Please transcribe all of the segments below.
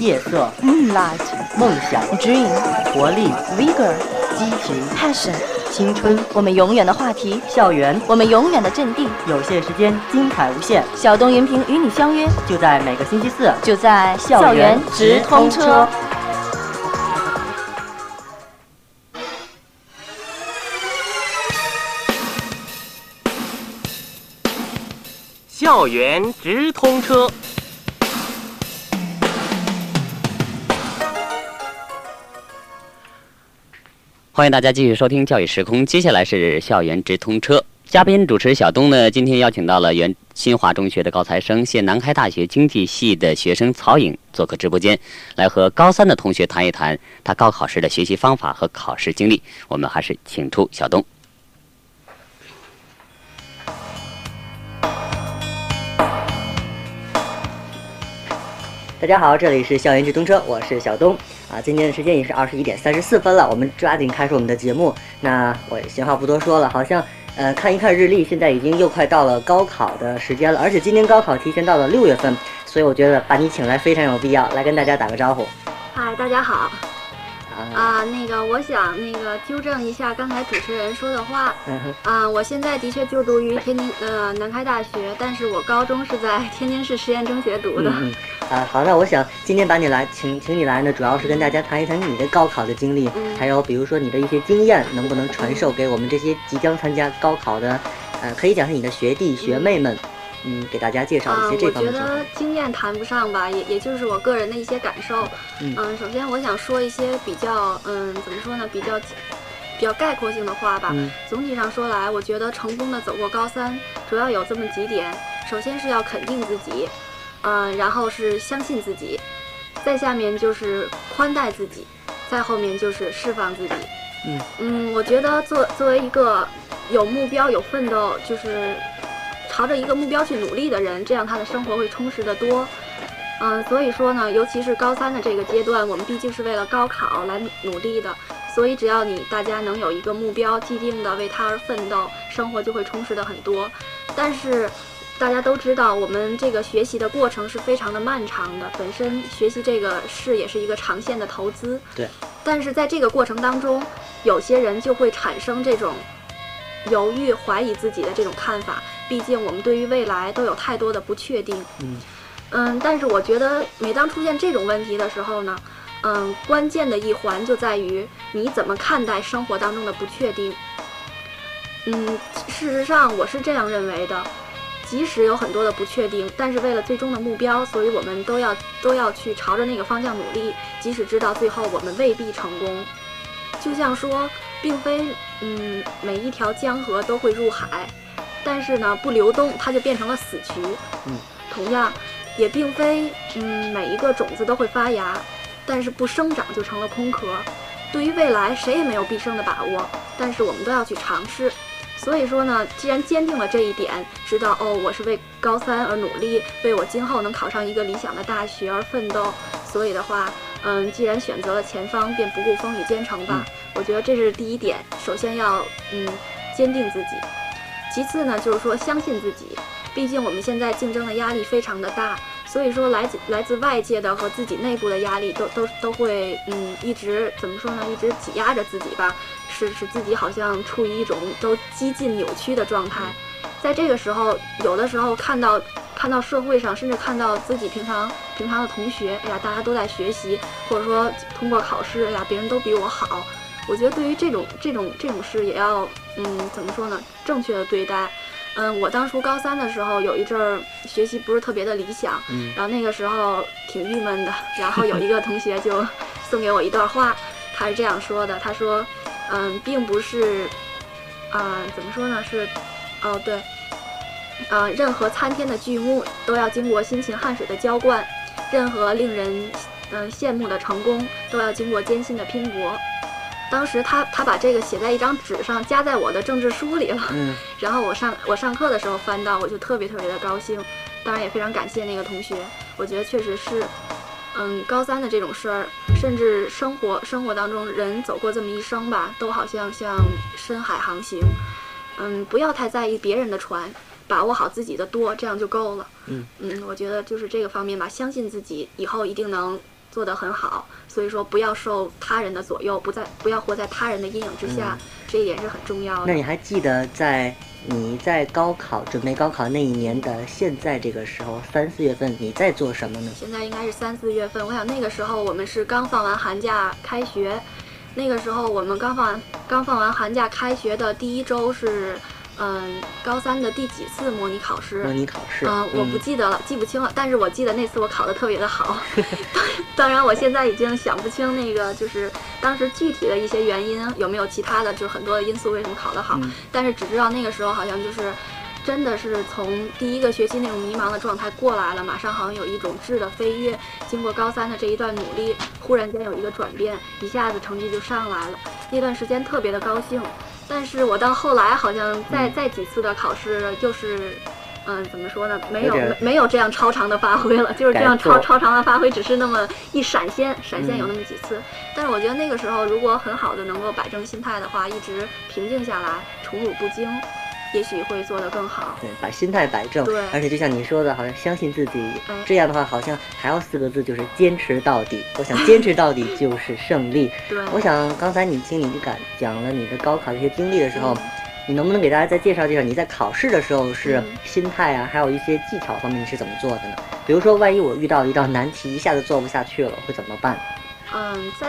夜色、moonlight, 梦想、dream, 活力、vigor, 激情、passion，青春、我们永远的话题，校园，我们永远的阵地。有限时间，精彩无限，小东云平与你相约，就在每个星期四。就在校园直通车。校园直通车。欢迎大家继续收听教育时空，接下来是校园直通车。嘉宾主持小东呢，今天邀请到了原新华中学的高材生，现南开大学经济系的学生曹颖做客直播间，来和高三的同学谈一谈他高考时的学习方法和考试经历。我们还是请出小东。大家好，这里是校园直通车，我是小东啊。今天的时间也是二十一点三十四分了，我们抓紧开始我们的节目。那我闲话不多说了，好像呃看一看日历，现在已经又快到了高考的时间了，而且今年高考提前到了六月份，所以我觉得把你请来非常有必要，来跟大家打个招呼嗨，大家好啊。啊！那个，我想那个纠正一下刚才主持人说的话啊。我现在的确就读于天津呃南开大学，但是我高中是在天津市实验中学读的。嗯嗯啊，好，那我想今天把你来请请你来呢，主要是跟大家谈一谈你的高考的经历，嗯还有比如说你的一些经验，能不能传授给我们这些即将参加高考的，呃，可以讲是你的学弟学妹们，嗯，给大家介绍啊，一些这我觉方面的情况。得经验谈不上吧，也也就是我个人的一些感受。嗯首先我想说一些比较嗯，怎么说呢，比较比较概括性的话吧。嗯总体上说来，我觉得成功的走过高三，主要有这么几点：首先是要肯定自己，嗯、然后是相信自己，再下面就是宽待自己，再后面就是释放自己。嗯嗯，我觉得作作为一个有目标、有奋斗，就是朝着一个目标去努力的人，这样他的生活会充实得多。嗯，所以说呢，尤其是高三的这个阶段，我们毕竟是为了高考来努力的，所以只要你大家能有一个目标，既定的为他而奋斗，生活就会充实的很多。但是大家都知道，我们这个学习的过程是非常的漫长的，本身学习这个事也是一个长线的投资。对。但是在这个过程当中，有些人就会产生这种犹豫、怀疑自己的这种看法。毕竟我们对于未来都有太多的不确定。嗯嗯，但是我觉得每当出现这种问题的时候呢，嗯，关键的一环就在于你怎么看待生活当中的不确定。嗯，事实上我是这样认为的，即使有很多的不确定，但是为了最终的目标，所以我们都要都要去朝着那个方向努力，即使知道最后我们未必成功。就像说，并非嗯每一条江河都会入海，但是呢不流动它就变成了死渠。嗯，同样。也并非嗯每一个种子都会发芽，但是不生长就成了空壳。对于未来，谁也没有必胜的把握，但是我们都要去尝试。所以说呢，既然坚定了这一点，知道哦，我是为高三而努力，为我今后能考上一个理想的大学而奋斗。所以的话，嗯，既然选择了前方，便不顾风雨兼程吧。我觉得这是第一点，首先要嗯坚定自己。其次呢，就是说相信自己。毕竟我们现在竞争的压力非常的大，所以说来自来自外界的和自己内部的压力都都都会嗯一直怎么说呢？一直挤压着自己吧，使使自己好像处于一种都激进扭曲的状态。在这个时候，有的时候看到看到社会上，甚至看到自己平常平常的同学，哎呀，大家都在学习，或者说通过考试，哎呀，别人都比我好。我觉得对于这种这种这种事，也要嗯怎么说呢？正确的对待。嗯，我当初高三的时候有一阵儿学习不是特别的理想，嗯然后那个时候挺郁闷的。然后有一个同学就 送给我一段话，他是这样说的：“他说，嗯，并不是，啊、怎么说呢？是，哦，对，呃，任何参天的巨木都要经过辛勤汗水的浇灌，任何令人嗯、羡慕的成功都要经过艰辛的拼搏。”当时他他把这个写在一张纸上，夹在我的政治书里了。嗯 然后我上我上课的时候翻到，我就特别特别的高兴，当然也非常感谢那个同学。我觉得确实是，嗯，高三的这种事儿，甚至生活生活当中人走过这么一生吧，都好像像深海航行，嗯，不要太在意别人的船，把握好自己的舵，这样就够了。嗯嗯，我觉得就是这个方面吧，相信自己，以后一定能做得很好。所以说，不要受他人的左右，不在不要活在他人的阴影之下，这一点是很重要的。那你还记得在你在高考准备高考那一年的现在这个时候，三四月份你在做什么呢？现在应该是三四月份，我想那个时候我们是刚放完寒假开学，那个时候我们刚放完刚放完寒假开学的第一周是。嗯，高三的第几次模拟考试？模拟考试嗯，我不记得了，记不清了。但是我记得那次我考的特别的好。当然，我现在已经想不清那个就是当时具体的一些原因有没有其他的，就是很多的因素为什么考得好。但是只知道那个时候好像就是真的是从第一个学期那种迷茫的状态过来了，马上好像有一种质的飞跃。经过高三的这一段努力，忽然间有一个转变，一下子成绩就上来了。那段时间特别的高兴。但是我到后来好像再再几次的考试，就是，嗯，怎么说呢？没有没有这样超长的发挥了，就是这样超超长的发挥，只是那么一闪现，闪现有那么几次。但是我觉得那个时候，如果很好的能够摆正心态的话，一直平静下来，宠辱不惊。也许会做得更好。对，把心态摆正。对，而且就像你说的，好像相信自己。这样的话，好像还要四个字，就是坚持到底。我想坚持到底就是胜利。对，我想刚才你听你讲讲了你的高考的一些经历的时候，你能不能给大家再介绍介绍你在考试的时候是心态啊，还有一些技巧方面你是怎么做的呢？比如说，万一我遇到一道难题，一下子做不下去了，会怎么办？嗯，在。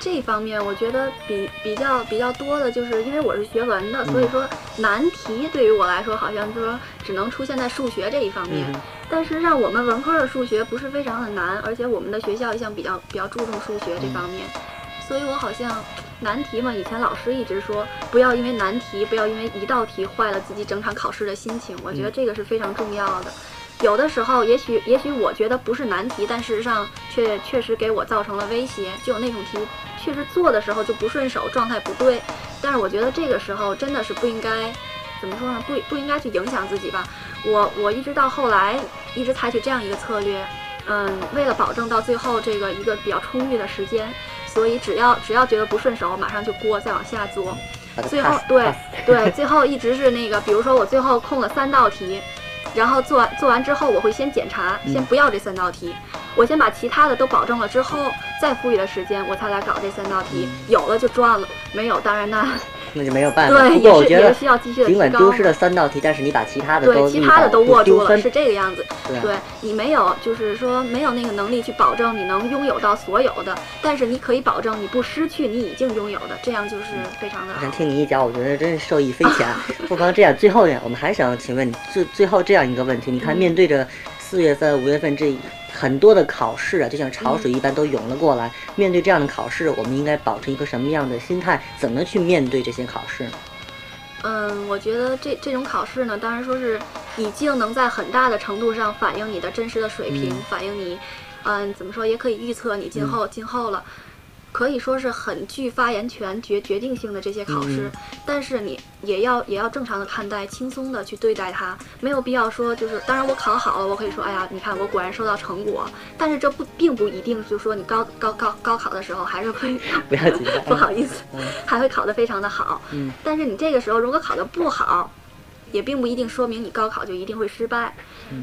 这方面我觉得比比较比较多的，就是因为我是学文的，所以说难题对于我来说好像就说只能出现在数学这一方面。但是让我们文科的数学不是非常的难，而且我们的学校一向比较比较注重数学这方面，所以我好像难题嘛，以前老师一直说不要因为难题，不要因为一道题坏了自己整场考试的心情。我觉得这个是非常重要的。有的时候，也许也许我觉得不是难题，但事实上却确实给我造成了威胁。就有那种题，确实做的时候就不顺手，状态不对。但是我觉得这个时候真的是不应该，怎么说呢？不不应该去影响自己吧。我我一直到后来一直采取这样一个策略，嗯，为了保证到最后这个一个比较充裕的时间，所以只要只要觉得不顺手，马上就过，再往下做。最后对对，最后一直是那个，比如说我最后空了三道题。然后做完做完之后，我会先检查，先不要这三道题，我先把其他的都保证了之后，再富裕的时间，我才来搞这三道题。有了就赚了，没有当然那。那就没有办法。对，也是也是需要继续的尽管丢失了三道题，但是你把其他的都对其他的都握住了，是这个样子。对，你没有，就是说没有那个能力去保证你能拥有到所有的，但是你可以保证你不失去你已经拥有的，这样就是非常的。听你一讲，我觉得真是受益匪 浅。不妨这样，最后呢，我们还想请问你最最后这样一个问题：你看，面对着四月份、五月份这。很多的考试啊，就像潮水一般都涌了过来。面对这样的考试，我们应该保持一个什么样的心态？怎么去面对这些考试呢？嗯，我觉得这这种考试呢，当然说是已经能在很大的程度上反映你的真实的水平，反映你，嗯，怎么说也可以预测你今后今后了。可以说是很具发言权、决决定性的这些考试，但是你也要也要正常的看待，轻松的去对待它，没有必要说就是，当然我考好了，我可以说，哎呀，你看我果然收到成果，但是这不并不一定，就是说你高高高高考的时候还是会 不要紧 不好意思，还会考得非常的好，嗯，但是你这个时候如果考得不好。也并不一定说明你高考就一定会失败，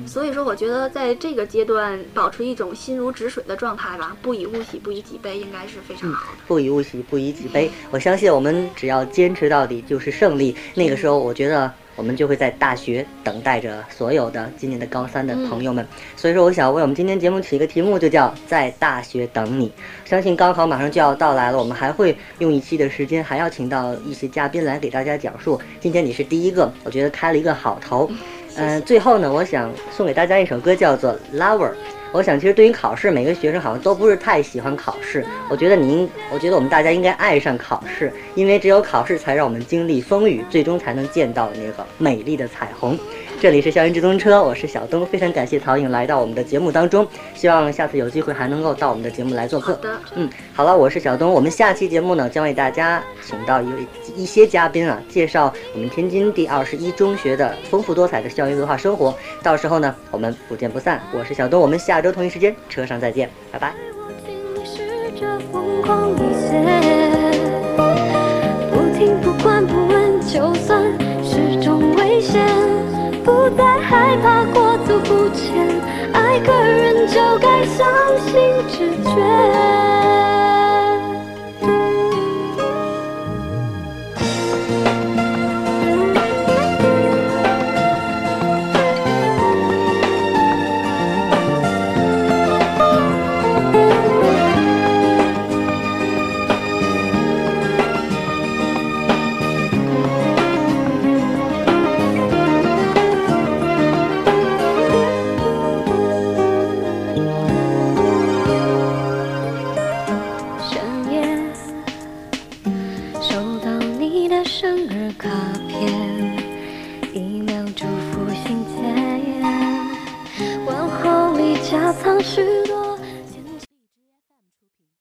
所以说我觉得在这个阶段保持一种心如止水的状态吧，不以物喜，不以己悲，应该是非常好的。不以物喜，不以己悲，我相信我们只要坚持到底就是胜利。那个时候，我觉得。我们就会在大学等待着所有的今年的高三的朋友们，所以说我想为我们今天节目起一个题目，就叫在大学等你。相信高考马上就要到来了，我们还会用一期的时间，还要请到一些嘉宾来给大家讲述。今天你是第一个，我觉得开了一个好头。嗯，最后呢，我想送给大家一首歌，叫做《Lover》。我想，其实对于考试，每个学生好像都不是太喜欢考试。我觉得您，我觉得我们大家应该爱上考试，因为只有考试才让我们经历风雨，最终才能见到那个美丽的彩虹。这里是校园直通车，我是小东，非常感谢曹颖来到我们的节目当中，希望下次有机会还能够到我们的节目来做客。好的，嗯，好了，我是小东，我们下期节目呢将为大家请到一位一些嘉宾啊，介绍我们天津第二十一中学的丰富多彩的校园文化生活。到时候呢，我们不见不散。我是小东，我们下周同一时间车上再见，拜拜。不听不管不问，就算是种危险。不再害怕过度不前，爱个人就该。相信直觉。